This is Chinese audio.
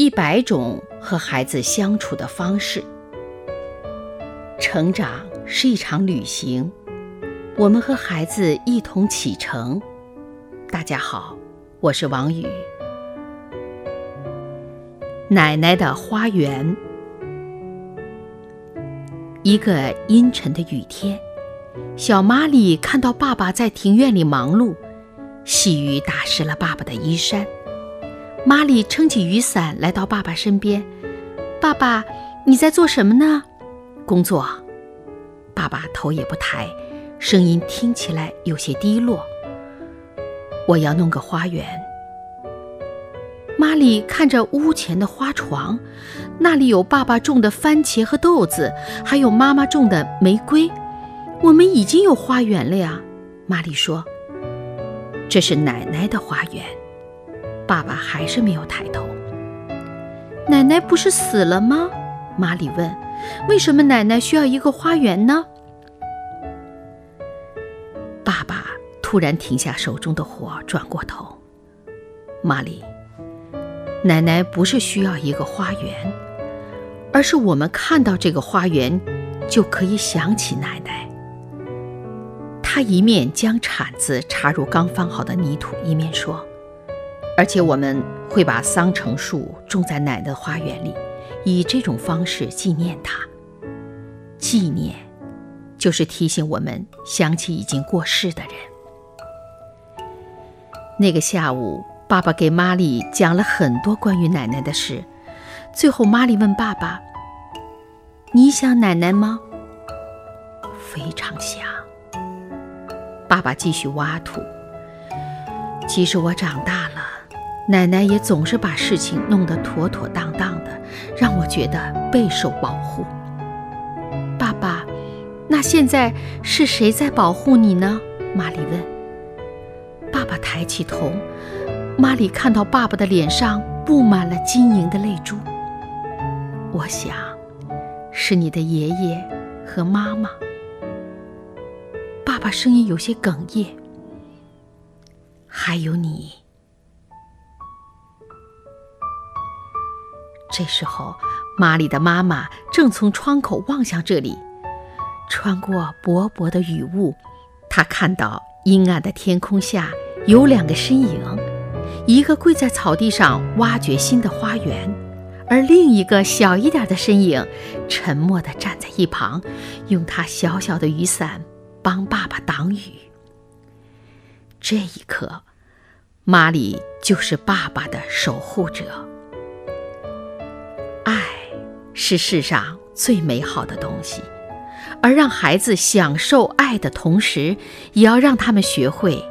一百种和孩子相处的方式。成长是一场旅行，我们和孩子一同启程。大家好，我是王宇。奶奶的花园。一个阴沉的雨天，小玛丽看到爸爸在庭院里忙碌，细雨打湿了爸爸的衣衫。玛丽撑起雨伞来到爸爸身边：“爸爸，你在做什么呢？”“工作。”爸爸头也不抬，声音听起来有些低落。“我要弄个花园。”玛丽看着屋前的花床，那里有爸爸种的番茄和豆子，还有妈妈种的玫瑰。我们已经有花园了呀，玛丽说。这是奶奶的花园。爸爸还是没有抬头。奶奶不是死了吗？玛丽问。为什么奶奶需要一个花园呢？爸爸突然停下手中的活，转过头。玛丽。奶奶不是需要一个花园，而是我们看到这个花园，就可以想起奶奶。他一面将铲子插入刚翻好的泥土，一面说：“而且我们会把桑城树种在奶奶的花园里，以这种方式纪念她。纪念，就是提醒我们想起已经过世的人。”那个下午。爸爸给玛丽讲了很多关于奶奶的事，最后玛丽问爸爸：“你想奶奶吗？”“非常想。”爸爸继续挖土。其实我长大了，奶奶也总是把事情弄得妥妥当当的，让我觉得备受保护。爸爸，那现在是谁在保护你呢？玛丽问。爸爸抬起头。玛丽看到爸爸的脸上布满了晶莹的泪珠。我想，是你的爷爷和妈妈。爸爸声音有些哽咽。还有你。这时候，玛丽的妈妈正从窗口望向这里，穿过薄薄的雨雾，她看到阴暗的天空下有两个身影。一个跪在草地上挖掘新的花园，而另一个小一点的身影，沉默地站在一旁，用他小小的雨伞帮爸爸挡雨。这一刻，玛丽就是爸爸的守护者。是世上最美好的东西，而让孩子享受爱的同时，也要让他们学会